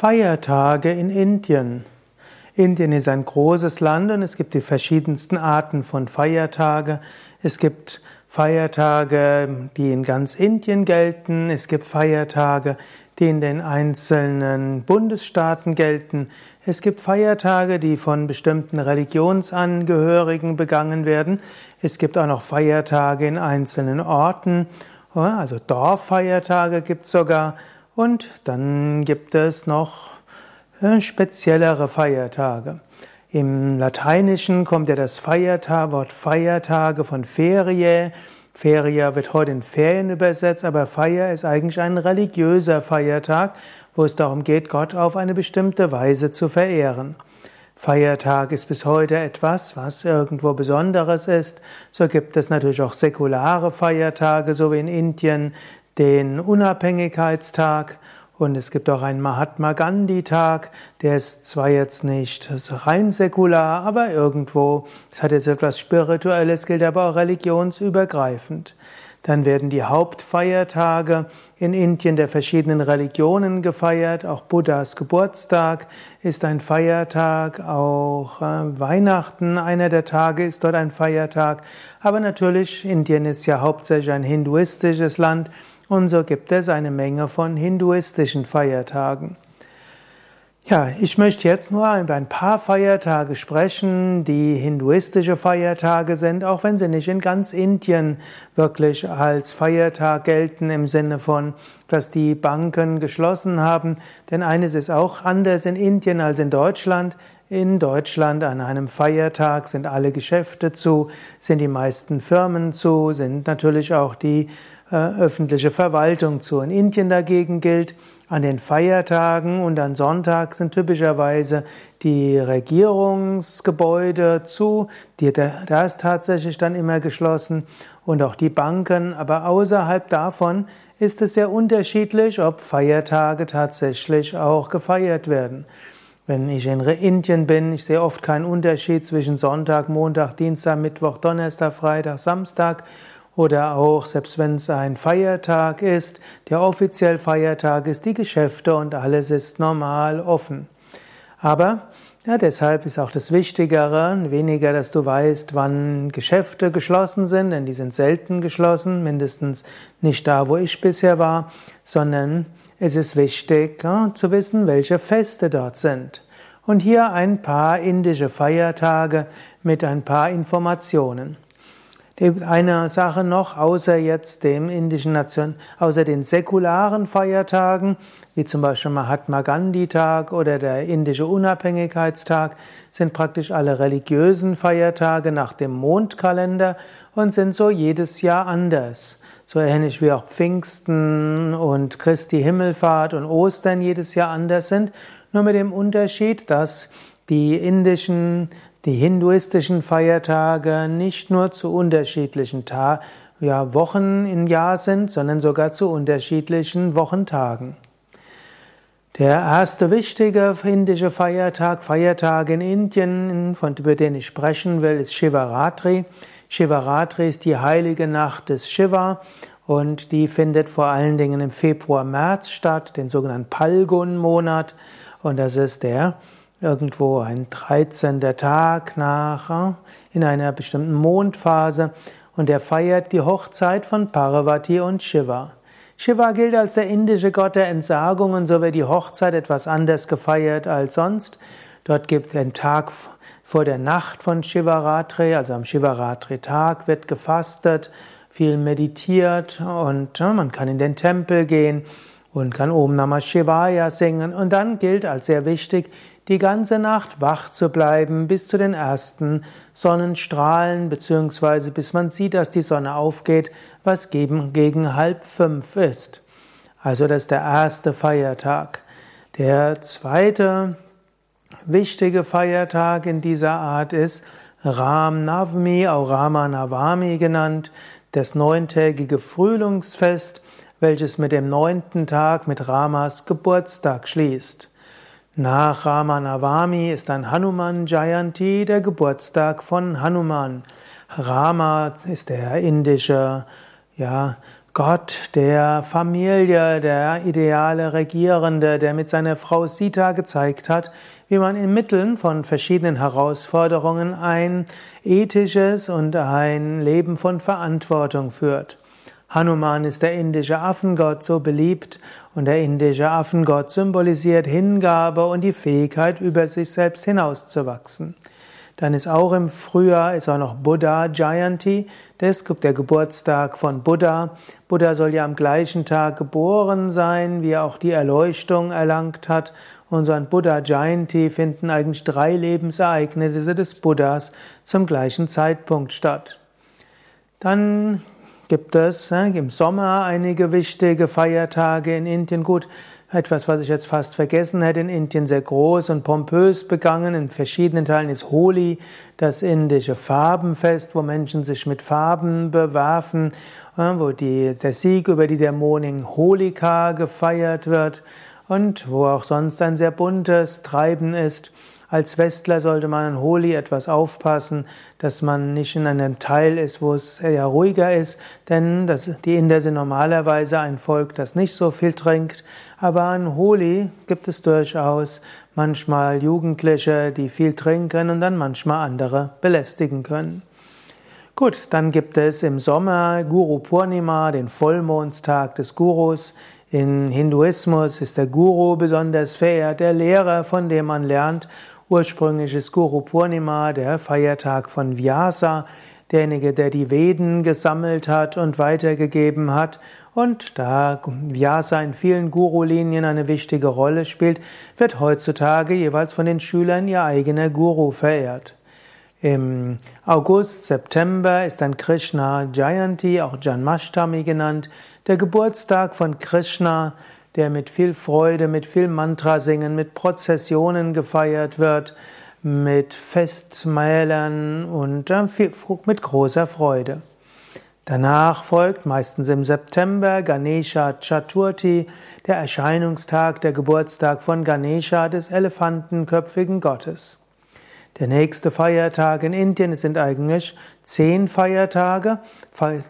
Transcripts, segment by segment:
Feiertage in Indien. Indien ist ein großes Land und es gibt die verschiedensten Arten von Feiertage. Es gibt Feiertage, die in ganz Indien gelten. Es gibt Feiertage, die in den einzelnen Bundesstaaten gelten. Es gibt Feiertage, die von bestimmten Religionsangehörigen begangen werden. Es gibt auch noch Feiertage in einzelnen Orten, also Dorffeiertage gibt es sogar. Und dann gibt es noch äh, speziellere Feiertage. Im Lateinischen kommt ja das Feiertag, Wort Feiertage von Ferie. Feria wird heute in Ferien übersetzt, aber Feier ist eigentlich ein religiöser Feiertag, wo es darum geht, Gott auf eine bestimmte Weise zu verehren. Feiertag ist bis heute etwas, was irgendwo Besonderes ist. So gibt es natürlich auch säkulare Feiertage, so wie in Indien den Unabhängigkeitstag und es gibt auch einen Mahatma Gandhi Tag, der ist zwar jetzt nicht rein säkular, aber irgendwo, es hat jetzt etwas Spirituelles, gilt aber auch religionsübergreifend. Dann werden die Hauptfeiertage in Indien der verschiedenen Religionen gefeiert. Auch Buddhas Geburtstag ist ein Feiertag. Auch äh, Weihnachten, einer der Tage, ist dort ein Feiertag. Aber natürlich, Indien ist ja hauptsächlich ein hinduistisches Land. Und so gibt es eine Menge von hinduistischen Feiertagen. Ja, ich möchte jetzt nur über ein paar Feiertage sprechen, die hinduistische Feiertage sind, auch wenn sie nicht in ganz Indien wirklich als Feiertag gelten im Sinne von, dass die Banken geschlossen haben. Denn eines ist auch anders in Indien als in Deutschland. In Deutschland an einem Feiertag sind alle Geschäfte zu, sind die meisten Firmen zu, sind natürlich auch die äh, öffentliche Verwaltung zu. In Indien dagegen gilt, an den Feiertagen und an Sonntag sind typischerweise die Regierungsgebäude zu, die, da ist tatsächlich dann immer geschlossen und auch die Banken, aber außerhalb davon ist es sehr unterschiedlich, ob Feiertage tatsächlich auch gefeiert werden. Wenn ich in Indien bin, ich sehe oft keinen Unterschied zwischen Sonntag, Montag, Dienstag, Mittwoch, Donnerstag, Freitag, Samstag oder auch, selbst wenn es ein Feiertag ist, der offiziell Feiertag ist, die Geschäfte und alles ist normal offen. Aber ja, deshalb ist auch das Wichtigere, weniger, dass du weißt, wann Geschäfte geschlossen sind, denn die sind selten geschlossen, mindestens nicht da, wo ich bisher war, sondern es ist wichtig zu wissen, welche Feste dort sind. Und hier ein paar indische Feiertage mit ein paar Informationen. Eine Sache noch, außer jetzt dem indischen Nation, außer den säkularen Feiertagen, wie zum Beispiel Mahatma Gandhi Tag oder der indische Unabhängigkeitstag, sind praktisch alle religiösen Feiertage nach dem Mondkalender und sind so jedes Jahr anders. So ähnlich wie auch Pfingsten und Christi Himmelfahrt und Ostern jedes Jahr anders sind, nur mit dem Unterschied, dass die indischen die hinduistischen Feiertage nicht nur zu unterschiedlichen Ta ja, Wochen im Jahr sind, sondern sogar zu unterschiedlichen Wochentagen. Der erste wichtige indische Feiertag, Feiertag in Indien, von, über den ich sprechen will, ist Shivaratri. Shivaratri ist die heilige Nacht des Shiva und die findet vor allen Dingen im Februar, März statt, den sogenannten Palgun-Monat. Und das ist der irgendwo ein 13. Tag nach, äh, in einer bestimmten Mondphase und er feiert die Hochzeit von Parvati und Shiva. Shiva gilt als der indische Gott der Entsagung und so wird die Hochzeit etwas anders gefeiert als sonst. Dort gibt es einen Tag vor der Nacht von Shivaratri, also am Shivaratri-Tag wird gefastet, viel meditiert und man kann in den Tempel gehen und kann Om Namah Shivaya singen. Und dann gilt als sehr wichtig, die ganze Nacht wach zu bleiben bis zu den ersten Sonnenstrahlen, beziehungsweise bis man sieht, dass die Sonne aufgeht, was gegen, gegen halb fünf ist. Also das ist der erste Feiertag. Der zweite wichtige Feiertag in dieser Art ist Ram Navmi, auch Rama Navami genannt, das neuntägige Frühlingsfest, welches mit dem neunten Tag mit Ramas Geburtstag schließt. Nach Ramanavami ist dann Hanuman Jayanti, der Geburtstag von Hanuman. Rama ist der indische ja, Gott der Familie, der ideale Regierende, der mit seiner Frau Sita gezeigt hat, wie man in Mitteln von verschiedenen Herausforderungen ein ethisches und ein Leben von Verantwortung führt. Hanuman ist der indische Affengott so beliebt und der indische Affengott symbolisiert Hingabe und die Fähigkeit, über sich selbst hinauszuwachsen. Dann ist auch im Frühjahr ist auch noch Buddha Jayanti, das ist der Geburtstag von Buddha. Buddha soll ja am gleichen Tag geboren sein, wie er auch die Erleuchtung erlangt hat. Und so an Buddha Jayanti finden eigentlich drei Lebensereignisse des Buddhas zum gleichen Zeitpunkt statt. Dann gibt es im Sommer einige wichtige Feiertage in Indien. Gut, etwas, was ich jetzt fast vergessen hätte, in Indien sehr groß und pompös begangen. In verschiedenen Teilen ist Holi, das indische Farbenfest, wo Menschen sich mit Farben bewerfen, wo die, der Sieg über die Dämonin Holika gefeiert wird und wo auch sonst ein sehr buntes Treiben ist. Als Westler sollte man an Holi etwas aufpassen, dass man nicht in einem Teil ist, wo es eher ruhiger ist, denn das, die Inder sind normalerweise ein Volk, das nicht so viel trinkt, aber an Holi gibt es durchaus manchmal Jugendliche, die viel trinken und dann manchmal andere belästigen können. Gut, dann gibt es im Sommer Guru Purnima, den Vollmondstag des Gurus. In Hinduismus ist der Guru besonders verehrt, der Lehrer, von dem man lernt. Ursprünglich ist Guru Purnima der Feiertag von Vyasa, derjenige, der die Veden gesammelt hat und weitergegeben hat. Und da Vyasa in vielen Guru-Linien eine wichtige Rolle spielt, wird heutzutage jeweils von den Schülern ihr eigener Guru verehrt. Im August, September ist dann Krishna Jayanti, auch Janmashtami genannt, der Geburtstag von Krishna, der mit viel Freude, mit viel Mantra singen, mit Prozessionen gefeiert wird, mit Festmälern und mit großer Freude. Danach folgt meistens im September Ganesha Chaturthi, der Erscheinungstag, der Geburtstag von Ganesha, des elefantenköpfigen Gottes. Der nächste Feiertag in Indien sind eigentlich zehn Feiertage.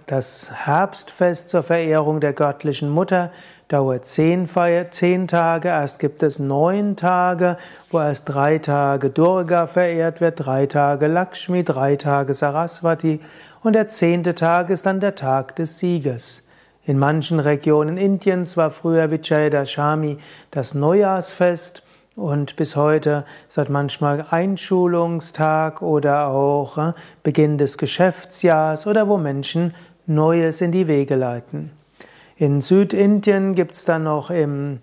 Das Herbstfest zur Verehrung der göttlichen Mutter dauert zehn, Feier, zehn Tage. Erst gibt es neun Tage, wo erst drei Tage Durga verehrt wird, drei Tage Lakshmi, drei Tage Saraswati und der zehnte Tag ist dann der Tag des Sieges. In manchen Regionen Indiens war früher Vijayadashami das Neujahrsfest und bis heute ist das manchmal Einschulungstag oder auch äh, Beginn des Geschäftsjahrs oder wo Menschen Neues in die Wege leiten. In Südindien gibt es dann noch im,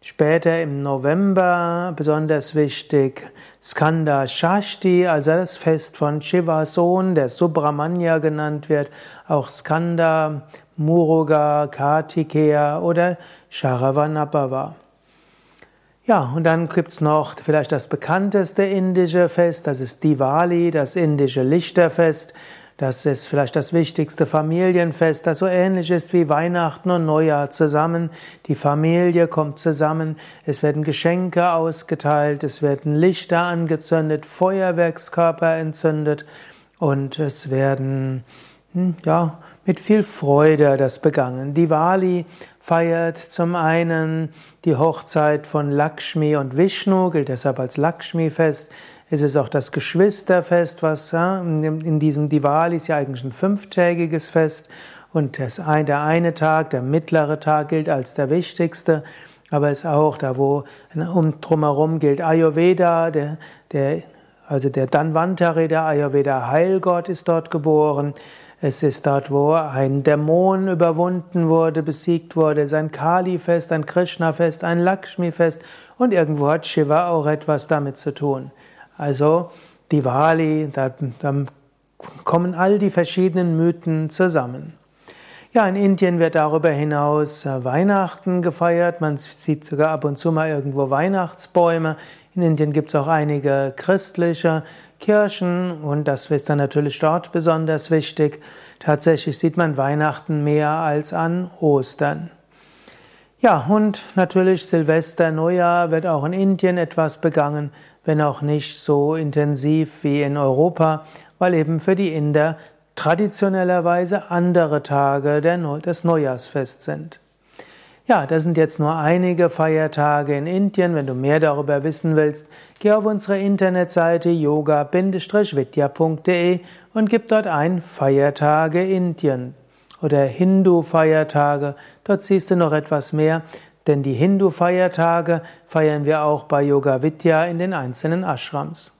später im November besonders wichtig Skanda Shashti, also das Fest von Shivas Sohn, der Subramanya genannt wird, auch Skanda, Muruga, Kartikeya oder Sharavanabhava. Ja, und dann gibt's noch vielleicht das bekannteste indische Fest, das ist Diwali, das indische Lichterfest. Das ist vielleicht das wichtigste Familienfest, das so ähnlich ist wie Weihnachten und Neujahr zusammen. Die Familie kommt zusammen, es werden Geschenke ausgeteilt, es werden Lichter angezündet, Feuerwerkskörper entzündet und es werden, hm, ja, mit viel Freude das begangen. Diwali feiert zum einen die Hochzeit von Lakshmi und Vishnu, gilt deshalb als Lakshmi-Fest. Es ist auch das Geschwisterfest, was in diesem Diwali ist ja eigentlich ein fünftägiges Fest und das der eine Tag, der mittlere Tag gilt als der wichtigste, aber es ist auch da, wo um drumherum gilt Ayurveda, der, der also der Danvantari, der Ayurveda Heilgott ist dort geboren. Es ist dort, wo ein Dämon überwunden wurde, besiegt wurde. Es ist ein Kali-Fest, ein Krishna-Fest, ein Lakshmi-Fest und irgendwo hat Shiva auch etwas damit zu tun. Also Diwali, da, da kommen all die verschiedenen Mythen zusammen. Ja, in Indien wird darüber hinaus äh, Weihnachten gefeiert. Man sieht sogar ab und zu mal irgendwo Weihnachtsbäume. In Indien gibt es auch einige christliche Kirchen und das ist dann natürlich dort besonders wichtig. Tatsächlich sieht man Weihnachten mehr als an Ostern. Ja, und natürlich Silvester, Neujahr wird auch in Indien etwas begangen, wenn auch nicht so intensiv wie in Europa, weil eben für die Inder traditionellerweise andere Tage des Neujahrsfests sind. Ja, das sind jetzt nur einige Feiertage in Indien. Wenn du mehr darüber wissen willst, geh auf unsere Internetseite yoga-vidya.de und gib dort ein Feiertage Indien oder Hindu-Feiertage. Dort siehst du noch etwas mehr, denn die Hindu-Feiertage feiern wir auch bei Yoga Vidya in den einzelnen Ashrams.